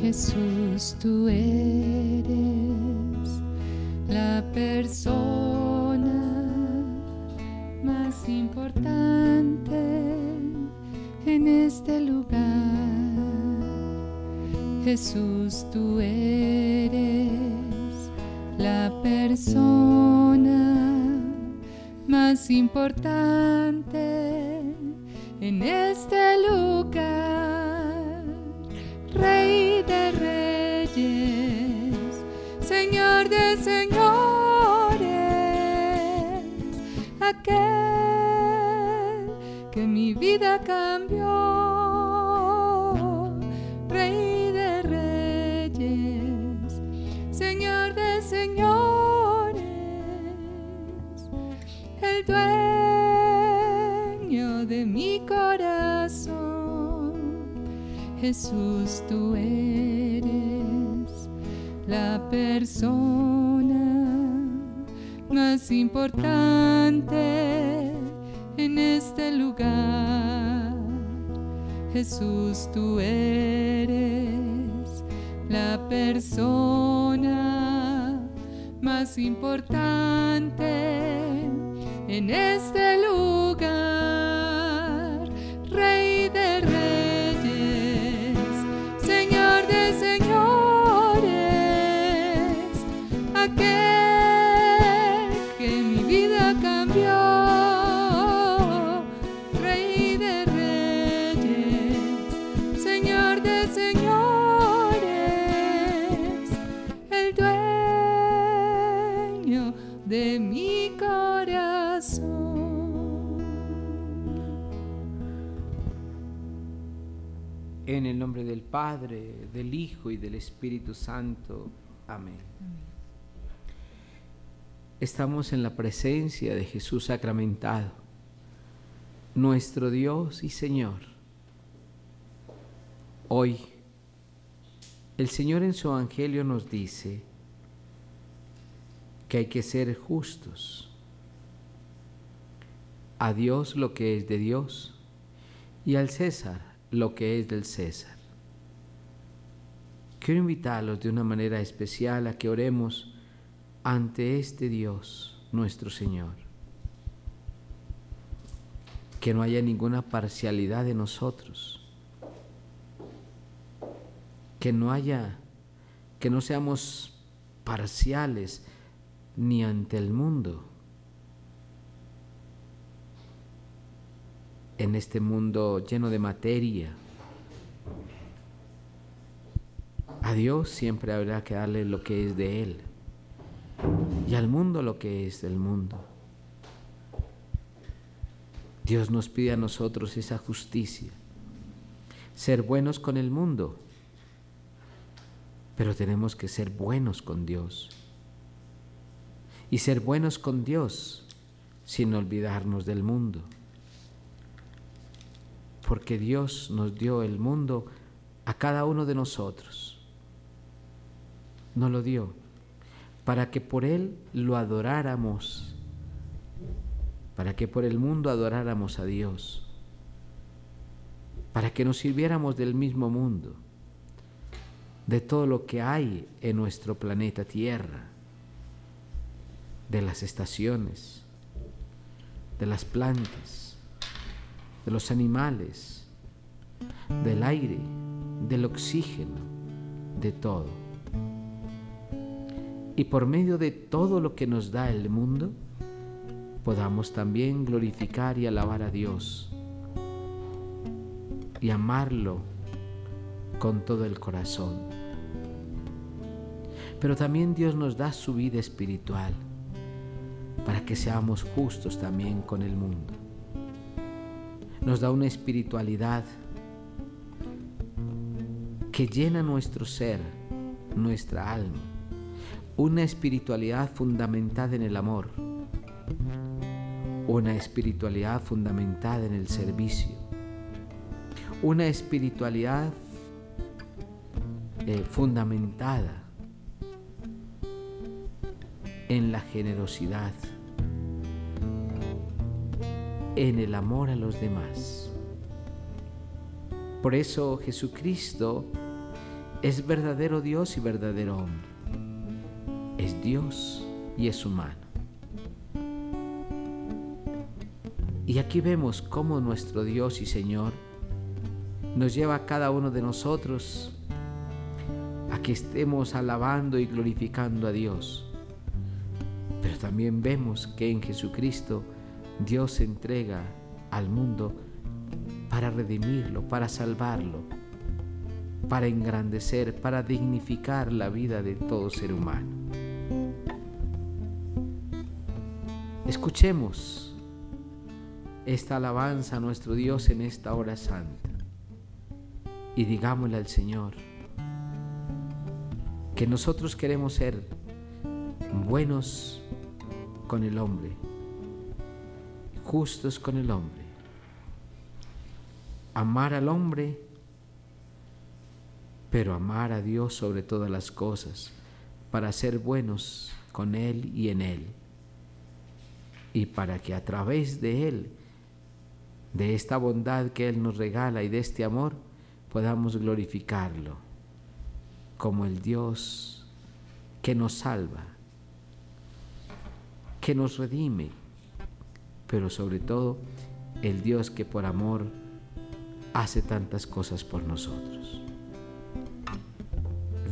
Jesús, tú eres la persona más importante en este lugar. Jesús, tú eres la persona más importante en este lugar. Señor de señores, aquel que mi vida cambió. Rey de reyes, Señor de señores, el dueño de mi corazón. Jesús, tú eres la persona más importante en este lugar. Jesús, tú eres la persona más importante en este lugar. De mi corazón. En el nombre del Padre, del Hijo y del Espíritu Santo. Amén. Estamos en la presencia de Jesús sacramentado, nuestro Dios y Señor. Hoy, el Señor en su Evangelio nos dice que hay que ser justos. A Dios lo que es de Dios y al César lo que es del César. Quiero invitarlos de una manera especial a que oremos ante este Dios, nuestro Señor. Que no haya ninguna parcialidad de nosotros. Que no haya, que no seamos parciales ni ante el mundo. En este mundo lleno de materia, a Dios siempre habrá que darle lo que es de Él y al mundo lo que es del mundo. Dios nos pide a nosotros esa justicia, ser buenos con el mundo, pero tenemos que ser buenos con Dios. Y ser buenos con Dios sin olvidarnos del mundo. Porque Dios nos dio el mundo a cada uno de nosotros. Nos lo dio para que por Él lo adoráramos, para que por el mundo adoráramos a Dios, para que nos sirviéramos del mismo mundo, de todo lo que hay en nuestro planeta Tierra, de las estaciones, de las plantas, de los animales, del aire, del oxígeno, de todo. Y por medio de todo lo que nos da el mundo, podamos también glorificar y alabar a Dios y amarlo con todo el corazón. Pero también Dios nos da su vida espiritual para que seamos justos también con el mundo. Nos da una espiritualidad que llena nuestro ser, nuestra alma, una espiritualidad fundamentada en el amor, una espiritualidad fundamentada en el servicio, una espiritualidad eh, fundamentada la generosidad, en el amor a los demás. Por eso Jesucristo Es verdadero Dios y verdadero hombre. Es Dios y es humano. Y aquí vemos cómo nuestro Dios y Señor nos lleva a cada uno de nosotros a que estemos alabando y glorificando a Dios. Pero también vemos que en Jesucristo Dios se entrega al mundo para redimirlo, para salvarlo, para engrandecer, para dignificar la vida de todo ser humano. Escuchemos esta alabanza a nuestro Dios en esta hora santa y digámosle al Señor que nosotros queremos ser buenos con el hombre, justos con el hombre, amar al hombre, pero amar a Dios sobre todas las cosas, para ser buenos con Él y en Él, y para que a través de Él, de esta bondad que Él nos regala y de este amor, podamos glorificarlo como el Dios que nos salva, que nos redime, pero sobre todo el Dios que por amor hace tantas cosas por nosotros.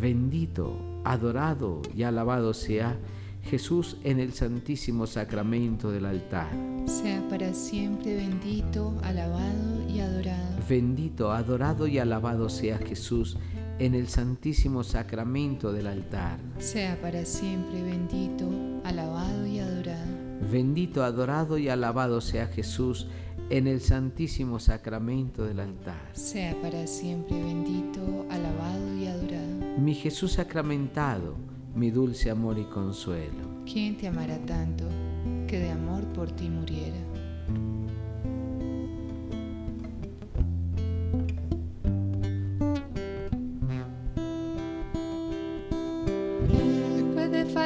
Bendito, adorado y alabado sea Jesús en el santísimo sacramento del altar. Sea para siempre bendito, alabado y adorado. Bendito, adorado y alabado sea Jesús en el santísimo sacramento del altar. Sea para siempre bendito, alabado y adorado. Bendito, adorado y alabado sea Jesús en el santísimo sacramento del altar. Sea para siempre bendito, alabado y adorado. Mi Jesús sacramentado, mi dulce amor y consuelo. ¿Quién te amará tanto que de amor por ti muriera?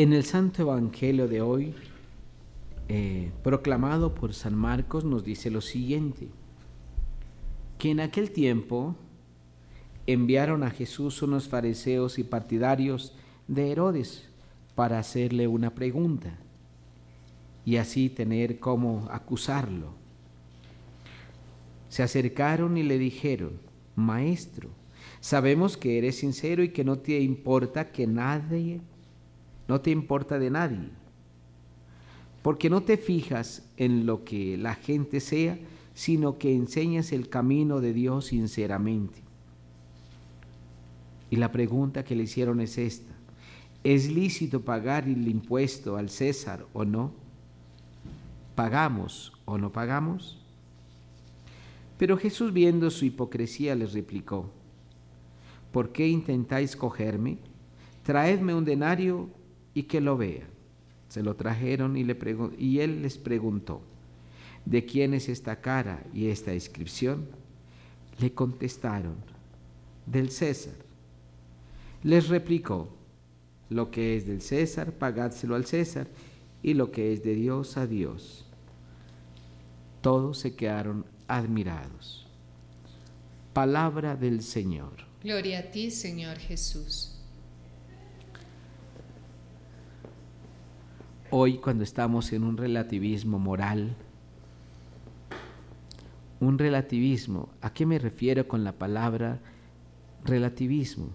En el Santo Evangelio de hoy, eh, proclamado por San Marcos, nos dice lo siguiente, que en aquel tiempo enviaron a Jesús unos fariseos y partidarios de Herodes para hacerle una pregunta y así tener cómo acusarlo. Se acercaron y le dijeron, Maestro, sabemos que eres sincero y que no te importa que nadie no te importa de nadie, porque no te fijas en lo que la gente sea, sino que enseñas el camino de Dios sinceramente. Y la pregunta que le hicieron es esta, ¿es lícito pagar el impuesto al César o no? ¿Pagamos o no pagamos? Pero Jesús viendo su hipocresía les replicó, ¿por qué intentáis cogerme? Traedme un denario y que lo vea. Se lo trajeron y, le y él les preguntó, ¿de quién es esta cara y esta inscripción? Le contestaron, del César. Les replicó, lo que es del César, pagádselo al César, y lo que es de Dios a Dios. Todos se quedaron admirados. Palabra del Señor. Gloria a ti, Señor Jesús. Hoy cuando estamos en un relativismo moral, un relativismo, ¿a qué me refiero con la palabra relativismo?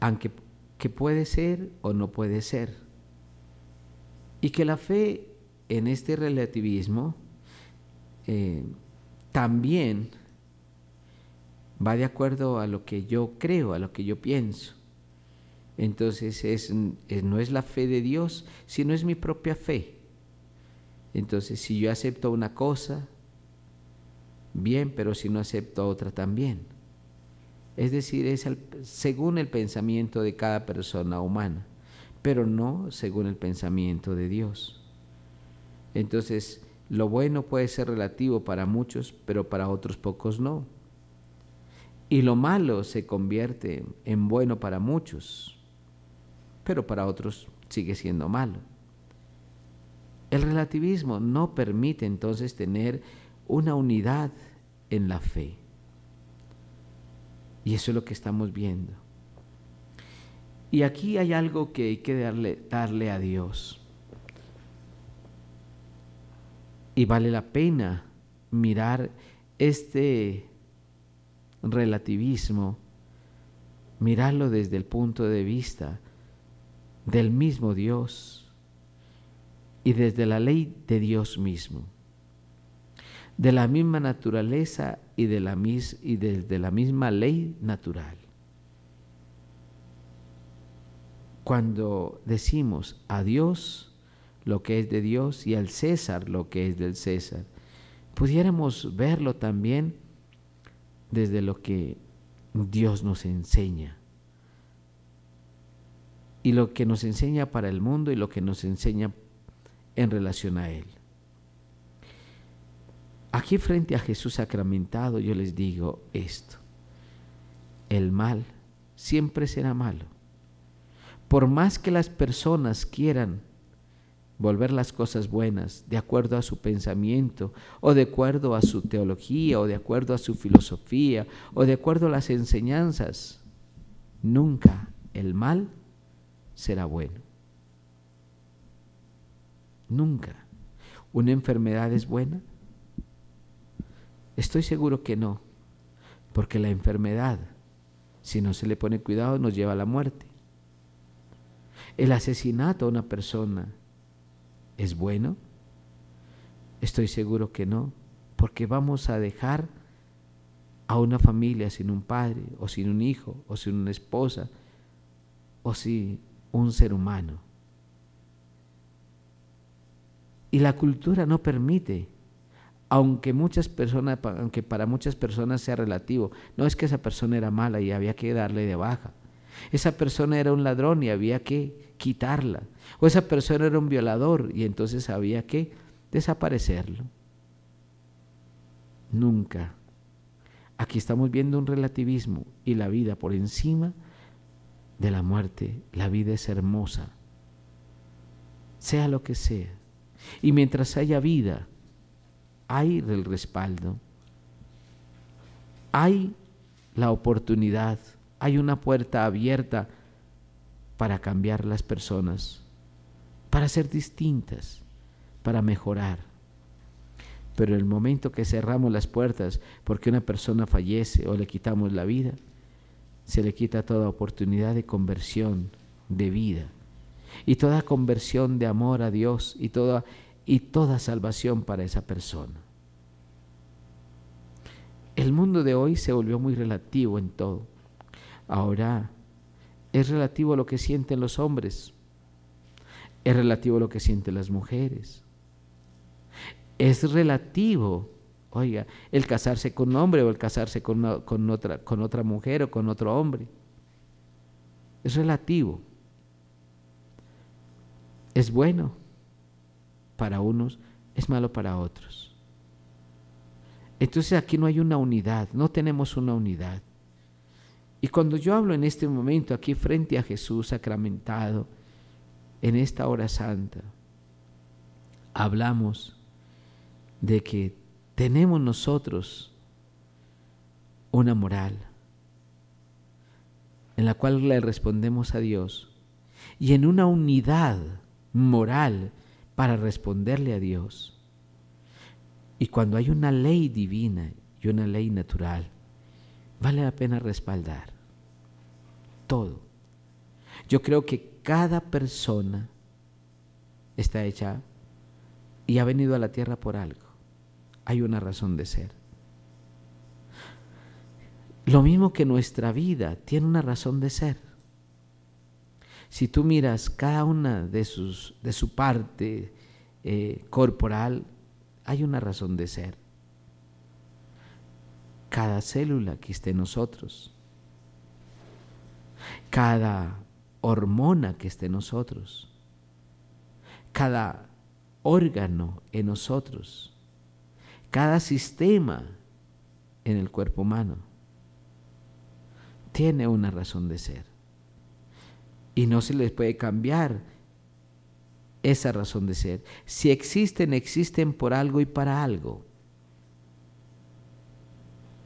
Aunque que puede ser o no puede ser. Y que la fe en este relativismo eh, también va de acuerdo a lo que yo creo, a lo que yo pienso. Entonces es, no es la fe de Dios, sino es mi propia fe. Entonces si yo acepto una cosa, bien, pero si no acepto otra también. Es decir, es según el pensamiento de cada persona humana, pero no según el pensamiento de Dios. Entonces, lo bueno puede ser relativo para muchos, pero para otros pocos no. Y lo malo se convierte en bueno para muchos, pero para otros sigue siendo malo. El relativismo no permite entonces tener una unidad en la fe. Y eso es lo que estamos viendo. Y aquí hay algo que hay que darle, darle a Dios. Y vale la pena mirar este relativismo, mirarlo desde el punto de vista del mismo Dios y desde la ley de Dios mismo, de la misma naturaleza y, de la mis, y desde la misma ley natural. Cuando decimos a Dios lo que es de Dios y al César lo que es del César, pudiéramos verlo también desde lo que Dios nos enseña. Y lo que nos enseña para el mundo y lo que nos enseña en relación a Él. Aquí frente a Jesús sacramentado yo les digo esto. El mal siempre será malo. Por más que las personas quieran volver las cosas buenas de acuerdo a su pensamiento o de acuerdo a su teología o de acuerdo a su filosofía o de acuerdo a las enseñanzas, nunca el mal será bueno. Nunca. ¿Una enfermedad es buena? Estoy seguro que no, porque la enfermedad, si no se le pone cuidado, nos lleva a la muerte. El asesinato a una persona ¿Es bueno? Estoy seguro que no, porque vamos a dejar a una familia sin un padre, o sin un hijo, o sin una esposa, o sin un ser humano. Y la cultura no permite, aunque muchas personas, aunque para muchas personas sea relativo, no es que esa persona era mala y había que darle de baja. Esa persona era un ladrón y había que quitarla. O esa persona era un violador y entonces había que desaparecerlo. Nunca. Aquí estamos viendo un relativismo y la vida por encima de la muerte. La vida es hermosa, sea lo que sea. Y mientras haya vida, hay el respaldo, hay la oportunidad, hay una puerta abierta para cambiar las personas, para ser distintas, para mejorar. Pero el momento que cerramos las puertas porque una persona fallece o le quitamos la vida, se le quita toda oportunidad de conversión, de vida, y toda conversión de amor a Dios y toda, y toda salvación para esa persona. El mundo de hoy se volvió muy relativo en todo. Ahora es relativo a lo que sienten los hombres, es relativo a lo que sienten las mujeres, es relativo, oiga, el casarse con un hombre o el casarse con, otra, con otra mujer o con otro hombre. Es relativo. Es bueno para unos, es malo para otros. Entonces aquí no hay una unidad, no tenemos una unidad. Y cuando yo hablo en este momento aquí frente a Jesús sacramentado, en esta hora santa, hablamos de que tenemos nosotros una moral en la cual le respondemos a Dios y en una unidad moral para responderle a Dios. Y cuando hay una ley divina y una ley natural, vale la pena respaldar todo. Yo creo que cada persona está hecha y ha venido a la tierra por algo. Hay una razón de ser. Lo mismo que nuestra vida tiene una razón de ser. Si tú miras cada una de, sus, de su parte eh, corporal, hay una razón de ser cada célula que esté en nosotros, cada hormona que esté en nosotros, cada órgano en nosotros, cada sistema en el cuerpo humano tiene una razón de ser. Y no se les puede cambiar esa razón de ser. Si existen, existen por algo y para algo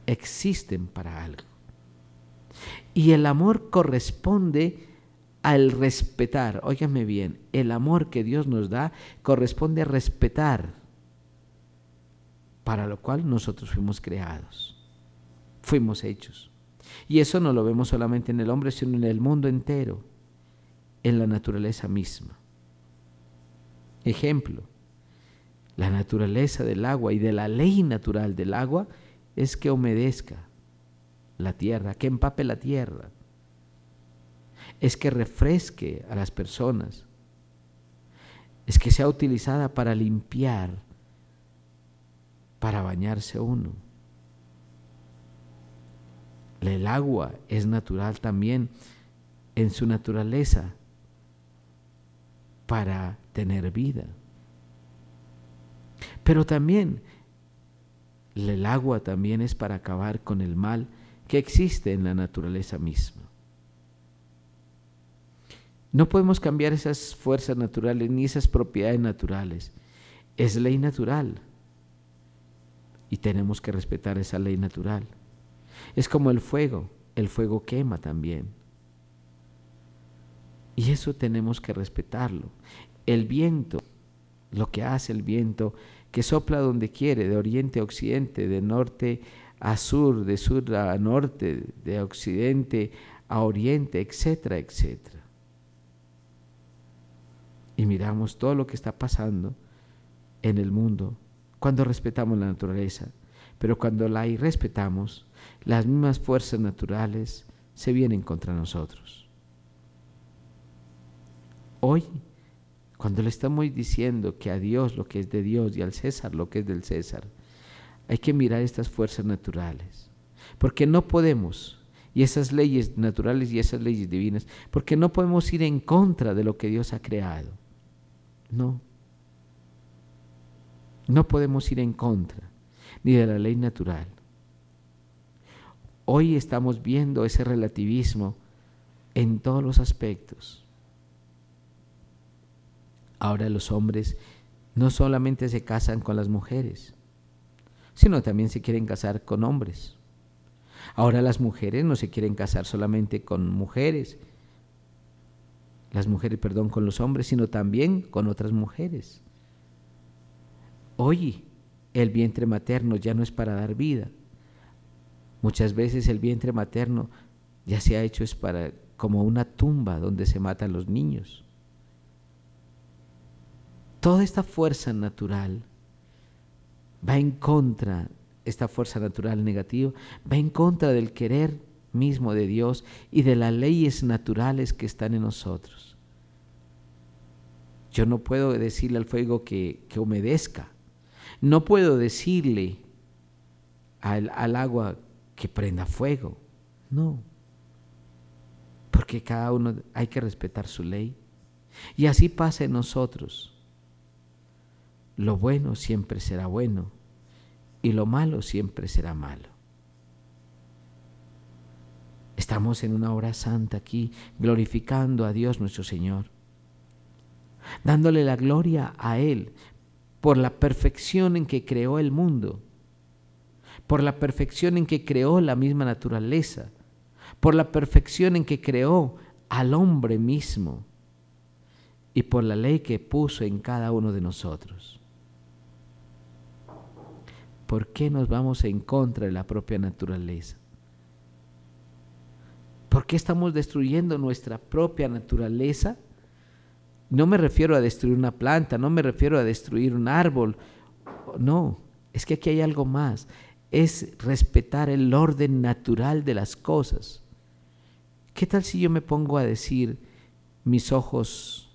existen para algo. Y el amor corresponde al respetar. Óigame bien, el amor que Dios nos da corresponde a respetar, para lo cual nosotros fuimos creados, fuimos hechos. Y eso no lo vemos solamente en el hombre, sino en el mundo entero, en la naturaleza misma. Ejemplo, la naturaleza del agua y de la ley natural del agua es que humedezca la tierra, que empape la tierra, es que refresque a las personas, es que sea utilizada para limpiar, para bañarse uno. El agua es natural también en su naturaleza para tener vida. Pero también el agua también es para acabar con el mal que existe en la naturaleza misma. No podemos cambiar esas fuerzas naturales ni esas propiedades naturales. Es ley natural. Y tenemos que respetar esa ley natural. Es como el fuego. El fuego quema también. Y eso tenemos que respetarlo. El viento, lo que hace el viento, que sopla donde quiere, de oriente a occidente, de norte a sur, de sur a norte, de occidente a oriente, etcétera, etcétera. Y miramos todo lo que está pasando en el mundo cuando respetamos la naturaleza, pero cuando la irrespetamos, las mismas fuerzas naturales se vienen contra nosotros. Hoy, cuando le estamos diciendo que a Dios lo que es de Dios y al César lo que es del César, hay que mirar estas fuerzas naturales, porque no podemos, y esas leyes naturales y esas leyes divinas, porque no podemos ir en contra de lo que Dios ha creado. No. No podemos ir en contra ni de la ley natural. Hoy estamos viendo ese relativismo en todos los aspectos. Ahora los hombres no solamente se casan con las mujeres, sino también se quieren casar con hombres. Ahora las mujeres no se quieren casar solamente con mujeres, las mujeres, perdón, con los hombres, sino también con otras mujeres. Hoy el vientre materno ya no es para dar vida. Muchas veces el vientre materno ya se ha hecho es para como una tumba donde se matan los niños. Toda esta fuerza natural va en contra, esta fuerza natural negativa, va en contra del querer mismo de Dios y de las leyes naturales que están en nosotros. Yo no puedo decirle al fuego que, que humedezca, no puedo decirle al, al agua que prenda fuego, no, porque cada uno hay que respetar su ley. Y así pasa en nosotros. Lo bueno siempre será bueno y lo malo siempre será malo. Estamos en una hora santa aquí, glorificando a Dios nuestro Señor, dándole la gloria a Él por la perfección en que creó el mundo, por la perfección en que creó la misma naturaleza, por la perfección en que creó al hombre mismo y por la ley que puso en cada uno de nosotros. ¿Por qué nos vamos en contra de la propia naturaleza? ¿Por qué estamos destruyendo nuestra propia naturaleza? No me refiero a destruir una planta, no me refiero a destruir un árbol. No, es que aquí hay algo más. Es respetar el orden natural de las cosas. ¿Qué tal si yo me pongo a decir, mis ojos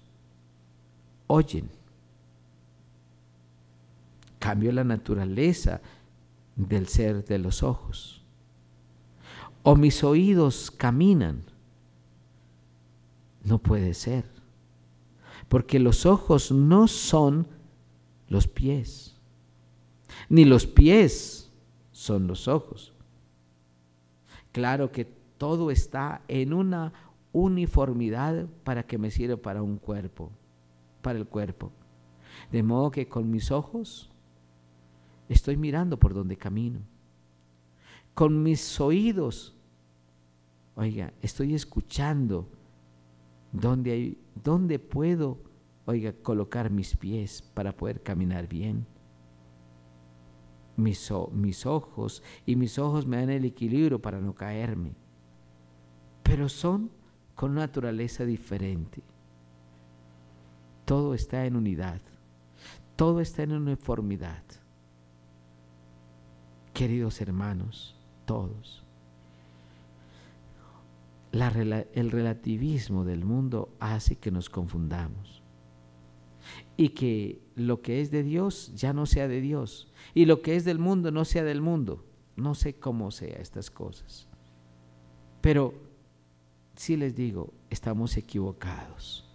oyen? Cambio la naturaleza del ser de los ojos. O mis oídos caminan. No puede ser. Porque los ojos no son los pies. Ni los pies son los ojos. Claro que todo está en una uniformidad para que me sirva para un cuerpo, para el cuerpo. De modo que con mis ojos estoy mirando por donde camino. Con mis oídos, oiga, estoy escuchando dónde, hay, dónde puedo, oiga, colocar mis pies para poder caminar bien. Mis, mis ojos y mis ojos me dan el equilibrio para no caerme. Pero son con naturaleza diferente. Todo está en unidad. Todo está en uniformidad queridos hermanos, todos. El relativismo del mundo hace que nos confundamos y que lo que es de Dios ya no sea de Dios y lo que es del mundo no sea del mundo. No sé cómo sea estas cosas. Pero sí les digo, estamos equivocados.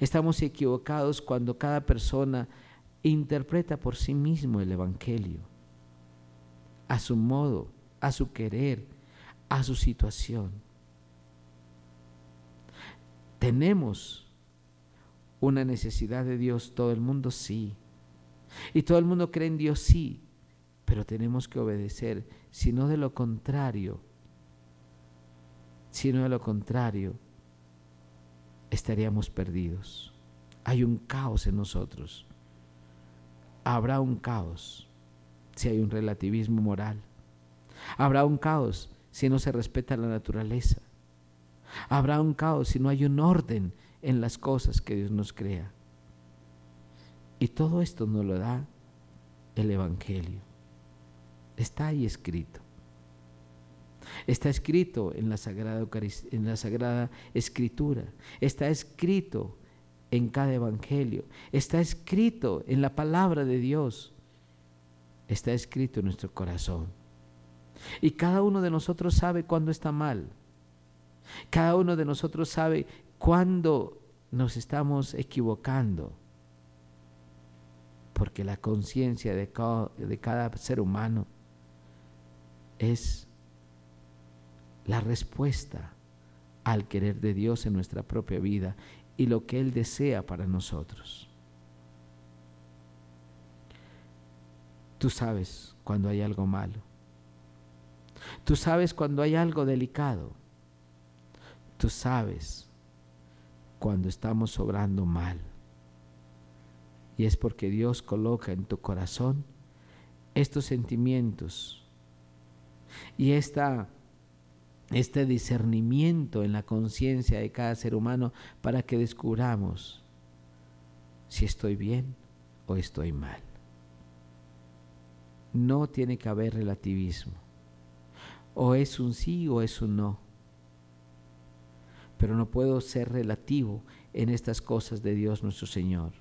Estamos equivocados cuando cada persona interpreta por sí mismo el Evangelio a su modo, a su querer, a su situación. ¿Tenemos una necesidad de Dios todo el mundo? Sí. Y todo el mundo cree en Dios, sí. Pero tenemos que obedecer. Si no de lo contrario, si no de lo contrario, estaríamos perdidos. Hay un caos en nosotros. Habrá un caos si hay un relativismo moral. Habrá un caos si no se respeta la naturaleza. Habrá un caos si no hay un orden en las cosas que Dios nos crea. Y todo esto nos lo da el Evangelio. Está ahí escrito. Está escrito en la Sagrada, en la Sagrada Escritura. Está escrito en cada Evangelio. Está escrito en la palabra de Dios. Está escrito en nuestro corazón. Y cada uno de nosotros sabe cuándo está mal. Cada uno de nosotros sabe cuándo nos estamos equivocando. Porque la conciencia de, de cada ser humano es la respuesta al querer de Dios en nuestra propia vida y lo que Él desea para nosotros. Tú sabes cuando hay algo malo. Tú sabes cuando hay algo delicado. Tú sabes cuando estamos sobrando mal. Y es porque Dios coloca en tu corazón estos sentimientos y esta este discernimiento en la conciencia de cada ser humano para que descubramos si estoy bien o estoy mal. No tiene que haber relativismo. O es un sí o es un no. Pero no puedo ser relativo en estas cosas de Dios nuestro Señor.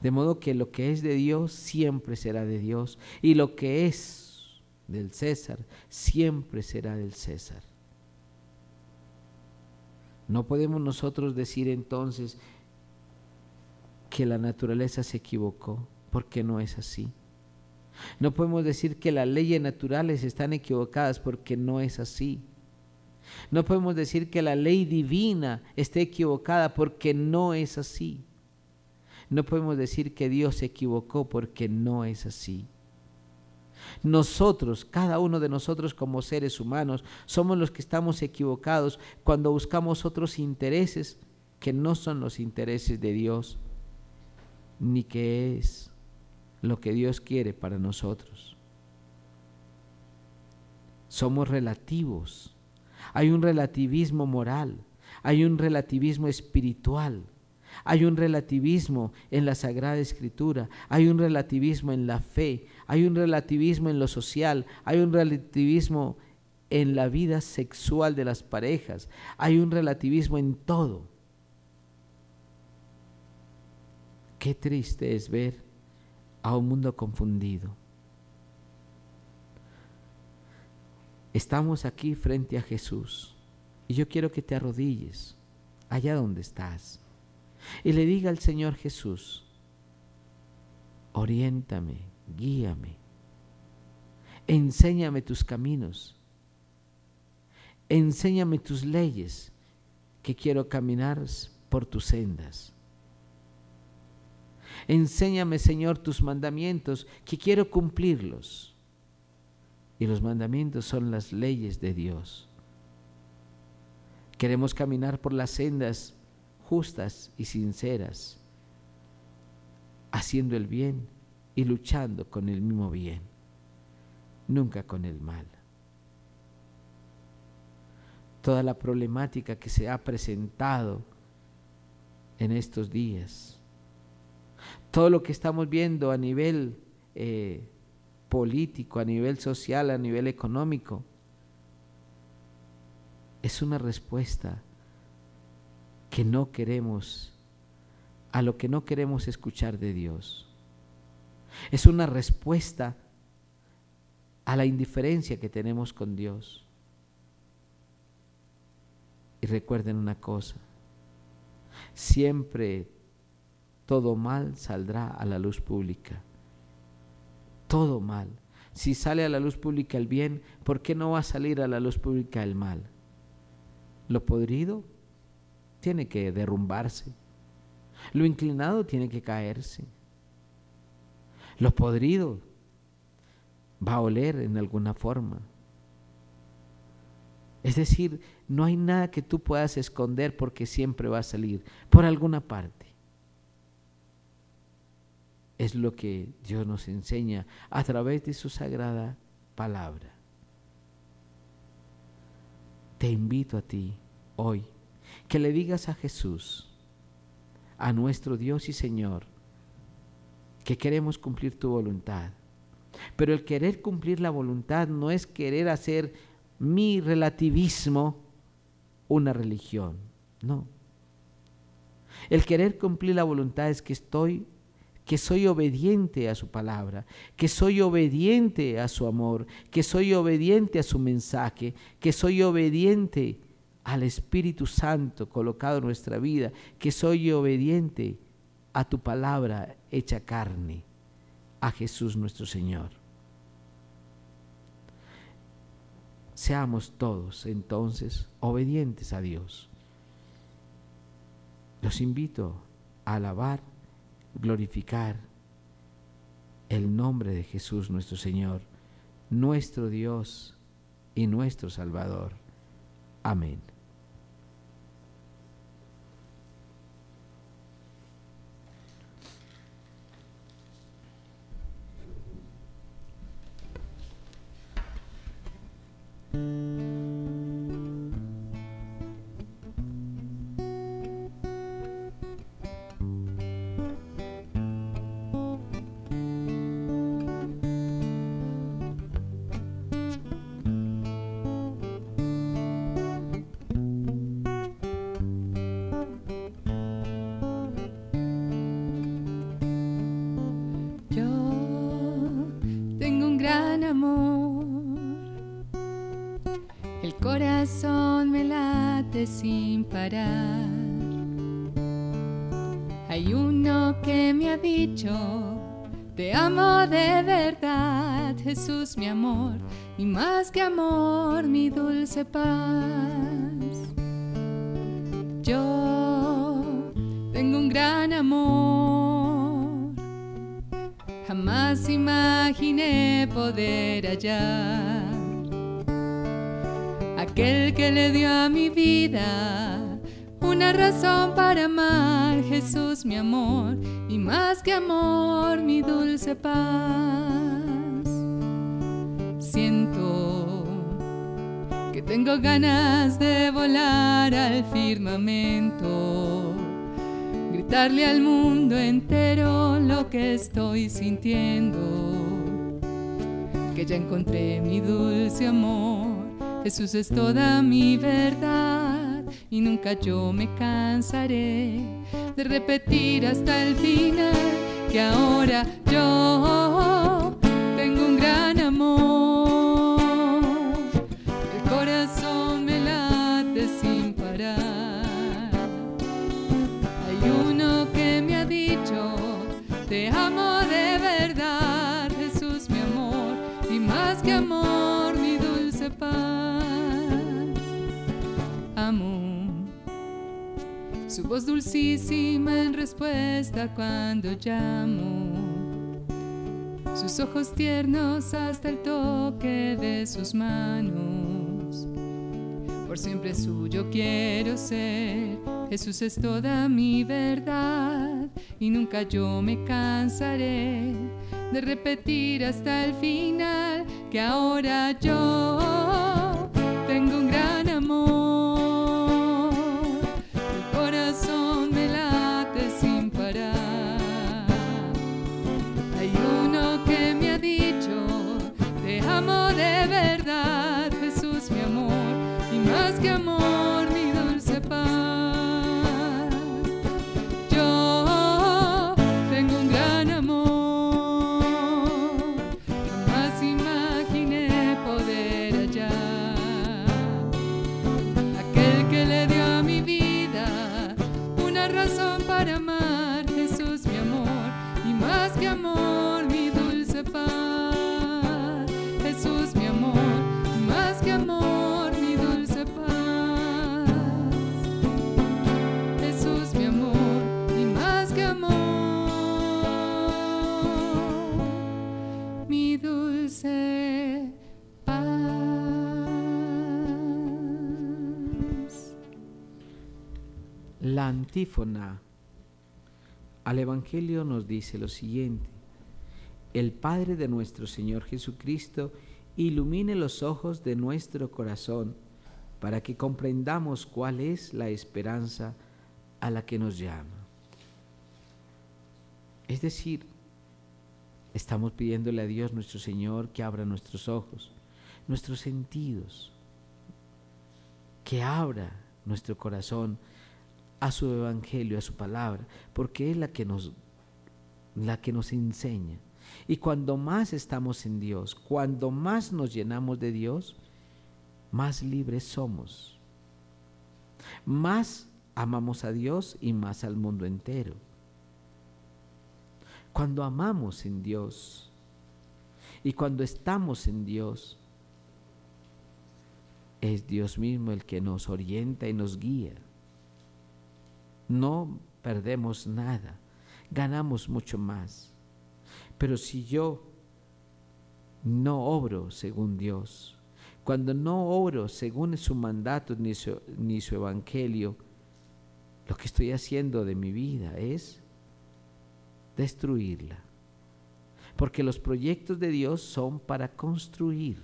De modo que lo que es de Dios siempre será de Dios y lo que es del César, siempre será del César. No podemos nosotros decir entonces que la naturaleza se equivocó, porque no es así. No podemos decir que las leyes naturales están equivocadas, porque no es así. No podemos decir que la ley divina esté equivocada, porque no es así. No podemos decir que Dios se equivocó, porque no es así. Nosotros, cada uno de nosotros como seres humanos, somos los que estamos equivocados cuando buscamos otros intereses que no son los intereses de Dios, ni que es lo que Dios quiere para nosotros. Somos relativos. Hay un relativismo moral, hay un relativismo espiritual hay un relativismo en la Sagrada Escritura, hay un relativismo en la fe, hay un relativismo en lo social, hay un relativismo en la vida sexual de las parejas, hay un relativismo en todo. Qué triste es ver a un mundo confundido. Estamos aquí frente a Jesús y yo quiero que te arrodilles allá donde estás y le diga al Señor Jesús, oriéntame, guíame, enséñame tus caminos, enséñame tus leyes, que quiero caminar por tus sendas. Enséñame, Señor, tus mandamientos, que quiero cumplirlos. Y los mandamientos son las leyes de Dios. Queremos caminar por las sendas justas y sinceras, haciendo el bien y luchando con el mismo bien, nunca con el mal. Toda la problemática que se ha presentado en estos días, todo lo que estamos viendo a nivel eh, político, a nivel social, a nivel económico, es una respuesta que no queremos, a lo que no queremos escuchar de Dios. Es una respuesta a la indiferencia que tenemos con Dios. Y recuerden una cosa, siempre todo mal saldrá a la luz pública. Todo mal. Si sale a la luz pública el bien, ¿por qué no va a salir a la luz pública el mal? Lo podrido tiene que derrumbarse. Lo inclinado tiene que caerse. Lo podrido va a oler en alguna forma. Es decir, no hay nada que tú puedas esconder porque siempre va a salir por alguna parte. Es lo que Dios nos enseña a través de su sagrada palabra. Te invito a ti hoy que le digas a Jesús, a nuestro Dios y Señor, que queremos cumplir tu voluntad. Pero el querer cumplir la voluntad no es querer hacer mi relativismo una religión, no. El querer cumplir la voluntad es que estoy que soy obediente a su palabra, que soy obediente a su amor, que soy obediente a su mensaje, que soy obediente al Espíritu Santo colocado en nuestra vida, que soy obediente a tu palabra hecha carne, a Jesús nuestro Señor. Seamos todos entonces obedientes a Dios. Los invito a alabar glorificar el nombre de Jesús nuestro Señor, nuestro Dios y nuestro Salvador. Amén. Paz. Yo tengo un gran amor, jamás imaginé poder hallar aquel que le dio a mi vida una razón para amar, Jesús mi amor, y más que amor, mi dulce paz. Tengo ganas de volar al firmamento, gritarle al mundo entero lo que estoy sintiendo, que ya encontré mi dulce amor Jesús es toda mi verdad y nunca yo me cansaré de repetir hasta el final que ahora yo tengo un gran amor. Voz dulcísima en respuesta cuando llamo, sus ojos tiernos hasta el toque de sus manos. Por siempre suyo quiero ser, Jesús es toda mi verdad y nunca yo me cansaré de repetir hasta el final que ahora yo al Evangelio nos dice lo siguiente. El Padre de nuestro Señor Jesucristo ilumine los ojos de nuestro corazón para que comprendamos cuál es la esperanza a la que nos llama. Es decir, estamos pidiéndole a Dios nuestro Señor que abra nuestros ojos, nuestros sentidos, que abra nuestro corazón a su evangelio, a su palabra, porque es la que nos la que nos enseña. Y cuando más estamos en Dios, cuando más nos llenamos de Dios, más libres somos. Más amamos a Dios y más al mundo entero. Cuando amamos en Dios y cuando estamos en Dios, es Dios mismo el que nos orienta y nos guía no perdemos nada, ganamos mucho más. Pero si yo no obro según Dios, cuando no obro según su mandato ni su, ni su evangelio, lo que estoy haciendo de mi vida es destruirla. Porque los proyectos de Dios son para construir.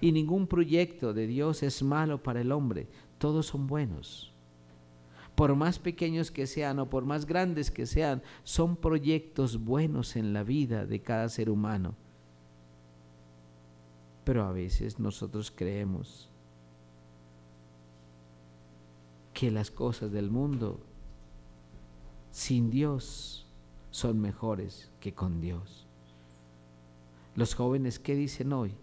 Y ningún proyecto de Dios es malo para el hombre. Todos son buenos por más pequeños que sean o por más grandes que sean, son proyectos buenos en la vida de cada ser humano. Pero a veces nosotros creemos que las cosas del mundo sin Dios son mejores que con Dios. Los jóvenes, ¿qué dicen hoy?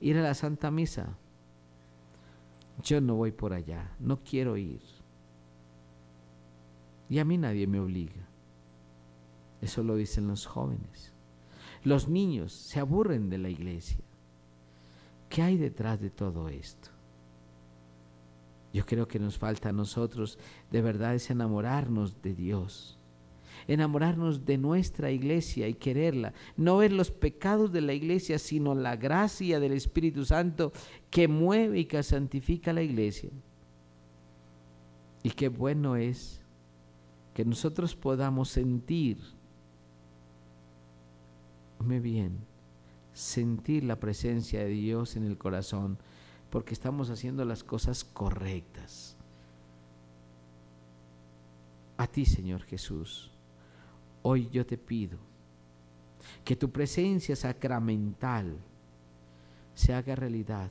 Ir a la Santa Misa. Yo no voy por allá, no quiero ir. Y a mí nadie me obliga. Eso lo dicen los jóvenes. Los niños se aburren de la iglesia. ¿Qué hay detrás de todo esto? Yo creo que nos falta a nosotros de verdad es enamorarnos de Dios, enamorarnos de nuestra iglesia y quererla, no ver los pecados de la iglesia, sino la gracia del Espíritu Santo que mueve y que santifica la iglesia. Y qué bueno es que nosotros podamos sentir, muy bien, sentir la presencia de Dios en el corazón, porque estamos haciendo las cosas correctas. A ti, Señor Jesús, hoy yo te pido que tu presencia sacramental se haga realidad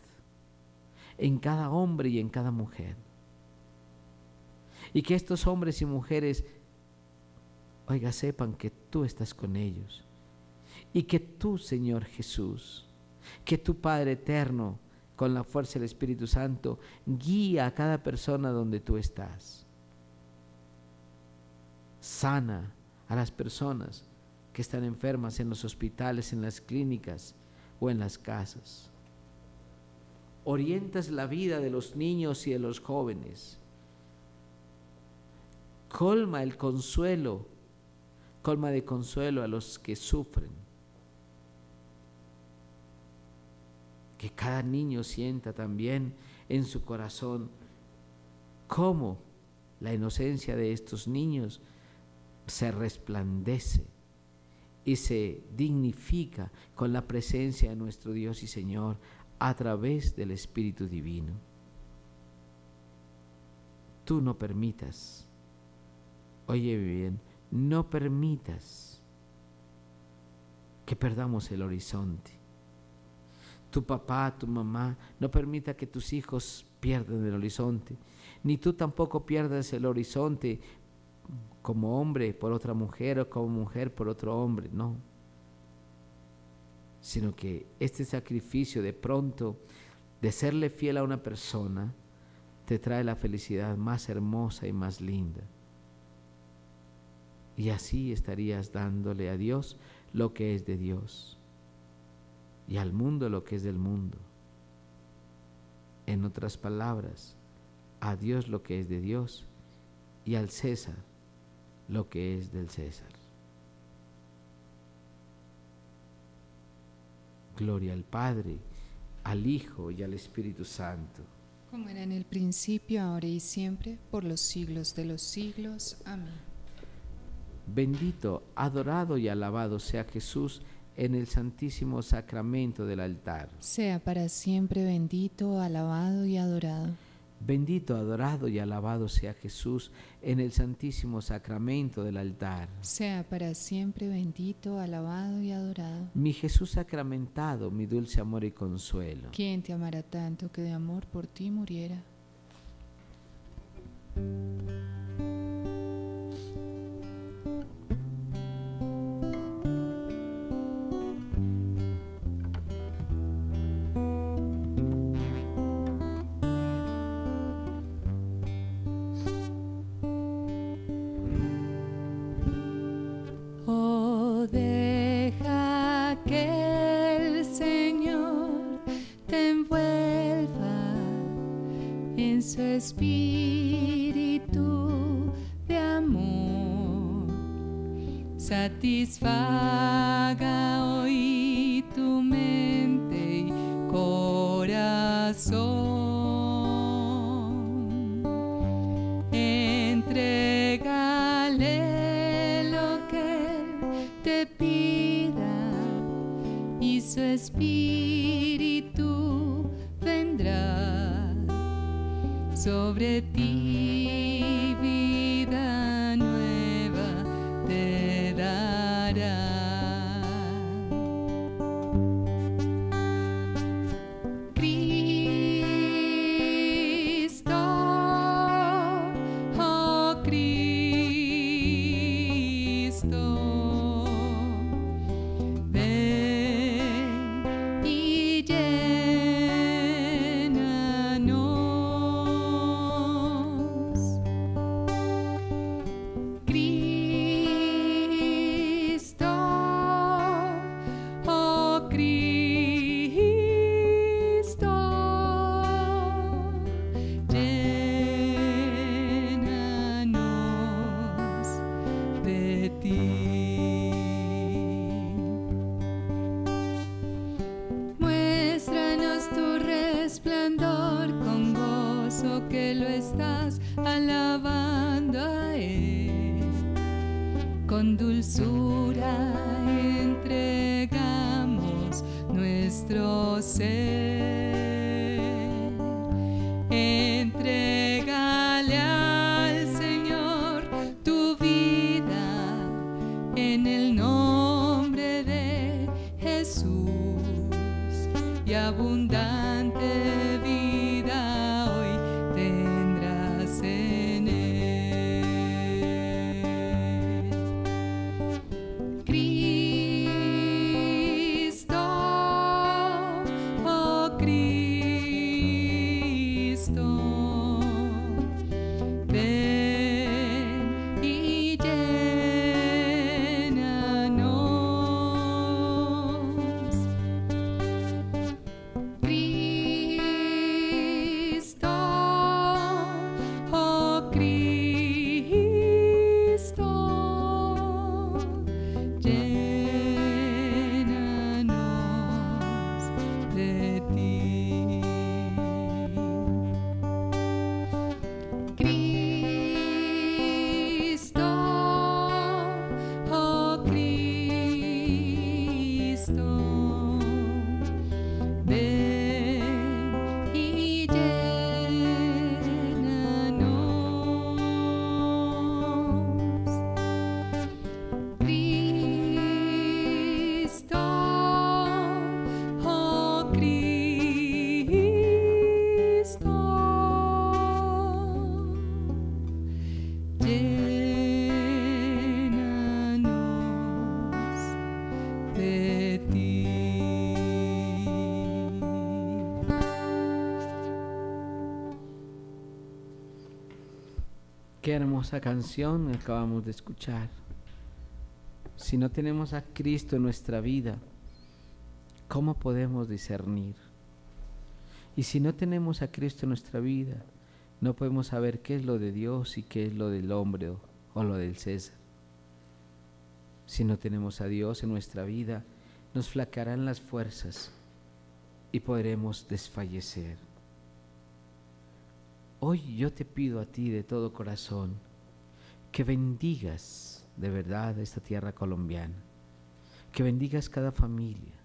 en cada hombre y en cada mujer y que estos hombres y mujeres, oiga, sepan que tú estás con ellos. Y que tú, Señor Jesús, que tu Padre eterno, con la fuerza del Espíritu Santo, guía a cada persona donde tú estás. Sana a las personas que están enfermas en los hospitales, en las clínicas o en las casas. Orientas la vida de los niños y de los jóvenes colma el consuelo, colma de consuelo a los que sufren. Que cada niño sienta también en su corazón cómo la inocencia de estos niños se resplandece y se dignifica con la presencia de nuestro Dios y Señor a través del Espíritu Divino. Tú no permitas Oye bien, no permitas que perdamos el horizonte. Tu papá, tu mamá, no permita que tus hijos pierdan el horizonte. Ni tú tampoco pierdas el horizonte como hombre por otra mujer o como mujer por otro hombre, no. Sino que este sacrificio de pronto de serle fiel a una persona te trae la felicidad más hermosa y más linda. Y así estarías dándole a Dios lo que es de Dios y al mundo lo que es del mundo. En otras palabras, a Dios lo que es de Dios y al César lo que es del César. Gloria al Padre, al Hijo y al Espíritu Santo como era en el principio, ahora y siempre, por los siglos de los siglos. Amén. Bendito, adorado y alabado sea Jesús en el santísimo sacramento del altar. Sea para siempre bendito, alabado y adorado. Bendito, adorado y alabado sea Jesús en el santísimo sacramento del altar. Sea para siempre bendito, alabado y adorado. Mi Jesús sacramentado, mi dulce amor y consuelo. ¿Quién te amará tanto que de amor por ti muriera? Hermosa canción acabamos de escuchar. Si no tenemos a Cristo en nuestra vida, ¿cómo podemos discernir? Y si no tenemos a Cristo en nuestra vida, no podemos saber qué es lo de Dios y qué es lo del hombre o, o lo del César. Si no tenemos a Dios en nuestra vida, nos flacarán las fuerzas y podremos desfallecer. Hoy yo te pido a ti de todo corazón que bendigas de verdad esta tierra colombiana, que bendigas cada familia,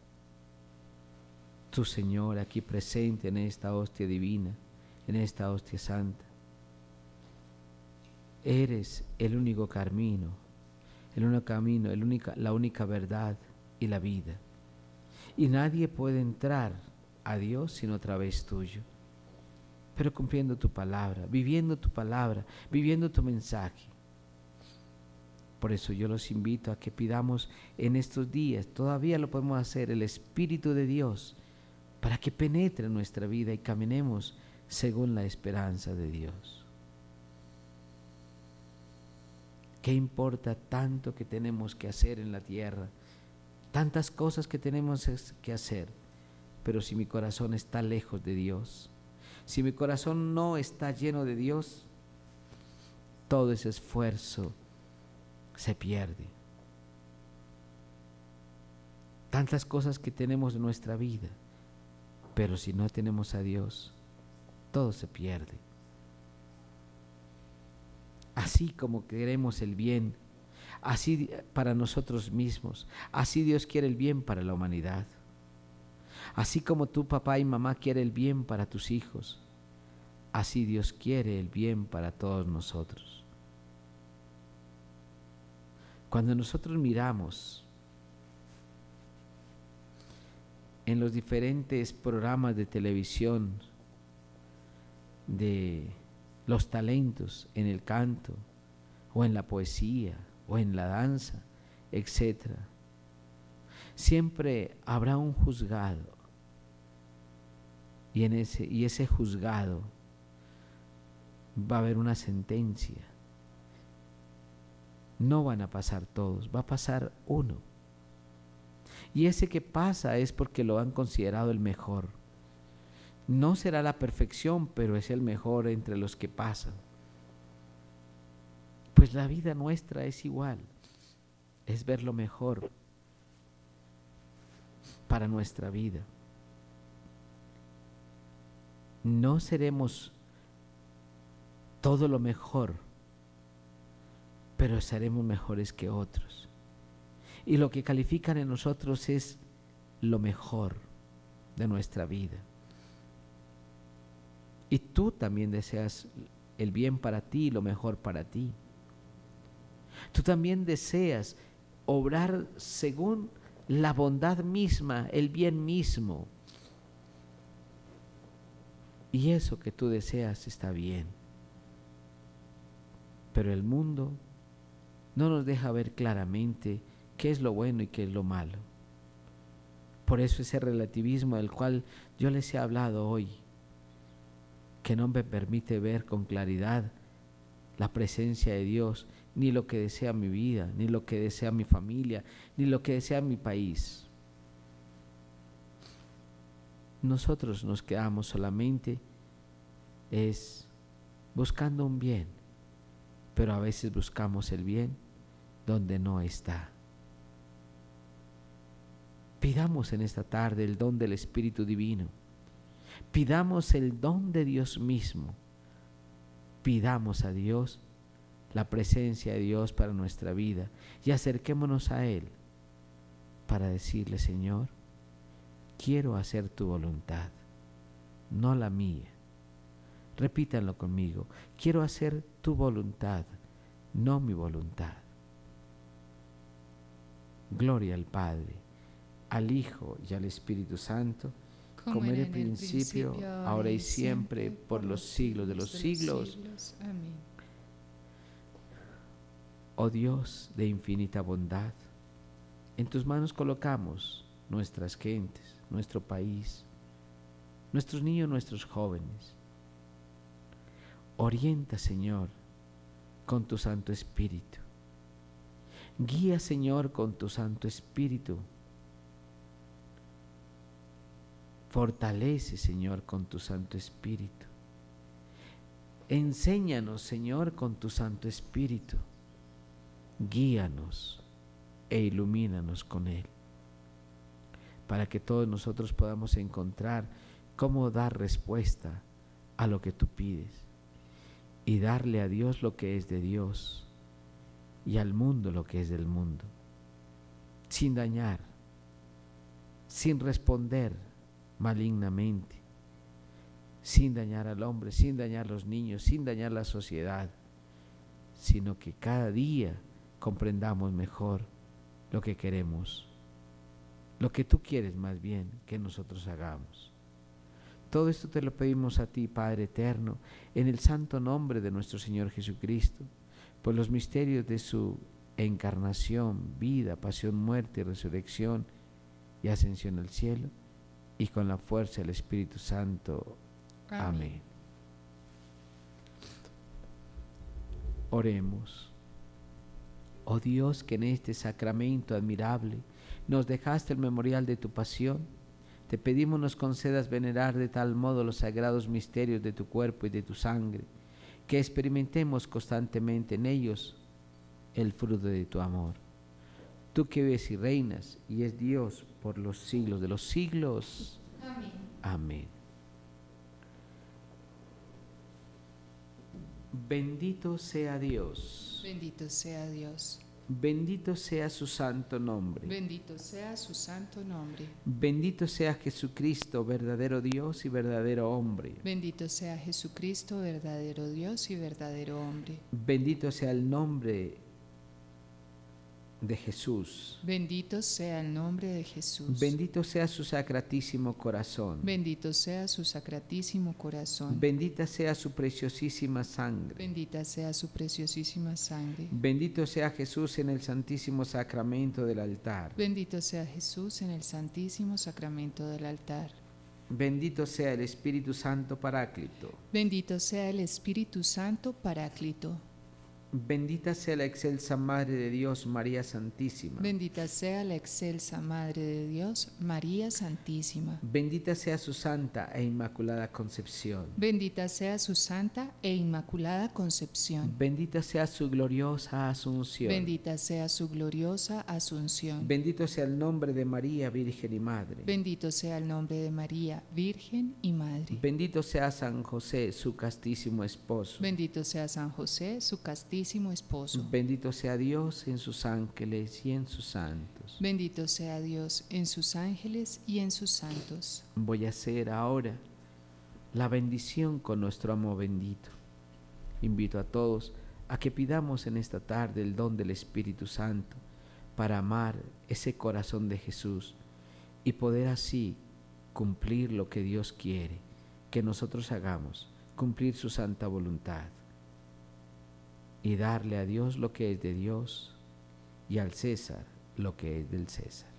tu Señor aquí presente en esta hostia divina, en esta hostia santa. Eres el único camino, el único camino, la única verdad y la vida. Y nadie puede entrar a Dios sino a través tuyo. Pero cumpliendo tu palabra, viviendo tu palabra, viviendo tu mensaje. Por eso yo los invito a que pidamos en estos días, todavía lo podemos hacer, el Espíritu de Dios para que penetre en nuestra vida y caminemos según la esperanza de Dios. ¿Qué importa tanto que tenemos que hacer en la tierra? Tantas cosas que tenemos que hacer. Pero si mi corazón está lejos de Dios, si mi corazón no está lleno de Dios, todo ese esfuerzo se pierde. Tantas cosas que tenemos en nuestra vida pero si no tenemos a Dios, todo se pierde. Así como queremos el bien, así para nosotros mismos, así Dios quiere el bien para la humanidad. Así como tu papá y mamá quiere el bien para tus hijos, así Dios quiere el bien para todos nosotros. Cuando nosotros miramos en los diferentes programas de televisión de los talentos en el canto o en la poesía o en la danza, etc. Siempre habrá un juzgado y, en ese, y ese juzgado va a haber una sentencia. No van a pasar todos, va a pasar uno. Y ese que pasa es porque lo han considerado el mejor. No será la perfección, pero es el mejor entre los que pasan. Pues la vida nuestra es igual. Es ver lo mejor para nuestra vida. No seremos todo lo mejor, pero seremos mejores que otros y lo que califican en nosotros es lo mejor de nuestra vida. Y tú también deseas el bien para ti lo mejor para ti. Tú también deseas obrar según la bondad misma, el bien mismo. Y eso que tú deseas está bien. Pero el mundo no nos deja ver claramente qué es lo bueno y qué es lo malo. Por eso ese relativismo del cual yo les he hablado hoy, que no me permite ver con claridad la presencia de Dios, ni lo que desea mi vida, ni lo que desea mi familia, ni lo que desea mi país. Nosotros nos quedamos solamente es buscando un bien, pero a veces buscamos el bien donde no está. Pidamos en esta tarde el don del Espíritu Divino. Pidamos el don de Dios mismo. Pidamos a Dios la presencia de Dios para nuestra vida y acerquémonos a Él para decirle, Señor, quiero hacer tu voluntad, no la mía. Repítanlo conmigo, quiero hacer tu voluntad, no mi voluntad. Gloria al Padre al Hijo y al Espíritu Santo, como, en el principio, ahora y siempre, por los siglos de los siglos. Amén. Oh Dios de infinita bondad, en tus manos colocamos nuestras gentes, nuestro país, nuestros niños, nuestros jóvenes. Orienta, Señor, con tu Santo Espíritu. Guía, Señor, con tu Santo Espíritu Fortalece, Señor, con tu Santo Espíritu. Enséñanos, Señor, con tu Santo Espíritu. Guíanos e ilumínanos con Él, para que todos nosotros podamos encontrar cómo dar respuesta a lo que tú pides. Y darle a Dios lo que es de Dios y al mundo lo que es del mundo, sin dañar, sin responder malignamente, sin dañar al hombre, sin dañar a los niños, sin dañar la sociedad, sino que cada día comprendamos mejor lo que queremos, lo que tú quieres más bien que nosotros hagamos. Todo esto te lo pedimos a ti, Padre Eterno, en el santo nombre de nuestro Señor Jesucristo, por los misterios de su encarnación, vida, pasión, muerte, resurrección y ascensión al cielo, y con la fuerza del Espíritu Santo. Amén. Amén. Oremos. Oh Dios, que en este sacramento admirable nos dejaste el memorial de tu pasión, te pedimos nos concedas venerar de tal modo los sagrados misterios de tu cuerpo y de tu sangre, que experimentemos constantemente en ellos el fruto de tu amor. Tú que vives y reinas y es Dios por los siglos de los siglos. Amén. Amén. Bendito sea Dios. Bendito sea Dios. Bendito sea su santo nombre. Bendito sea su santo nombre. Bendito sea Jesucristo, verdadero Dios y verdadero hombre. Bendito sea Jesucristo, verdadero Dios y verdadero hombre. Bendito sea el nombre de Jesús. Bendito sea el nombre de Jesús. Bendito sea su sacratísimo corazón. Bendito sea su sacratísimo corazón. Bendita sea su preciosísima sangre. Bendita sea su preciosísima sangre. Bendito sea Jesús en el santísimo sacramento del altar. Bendito sea Jesús en el santísimo sacramento del altar. Bendito sea el Espíritu Santo Paráclito. Bendito sea el Espíritu Santo Paráclito. Bendita sea la excelsa Madre de Dios, María Santísima. Bendita sea la excelsa Madre de Dios, María Santísima. Bendita sea su santa e inmaculada concepción. Bendita sea su santa e inmaculada concepción. Bendita sea su gloriosa asunción. Bendita sea su gloriosa asunción. Bendito sea el nombre de María, Virgen y Madre. Bendito sea el nombre de María, Virgen y Madre. Bendito sea San José, su castísimo esposo. Bendito sea San José, su castísimo Esposo. Bendito sea Dios en sus ángeles y en sus santos. Bendito sea Dios en sus ángeles y en sus santos. Voy a hacer ahora la bendición con nuestro amo bendito. Invito a todos a que pidamos en esta tarde el don del Espíritu Santo para amar ese corazón de Jesús y poder así cumplir lo que Dios quiere que nosotros hagamos, cumplir su santa voluntad y darle a Dios lo que es de Dios y al César lo que es del César.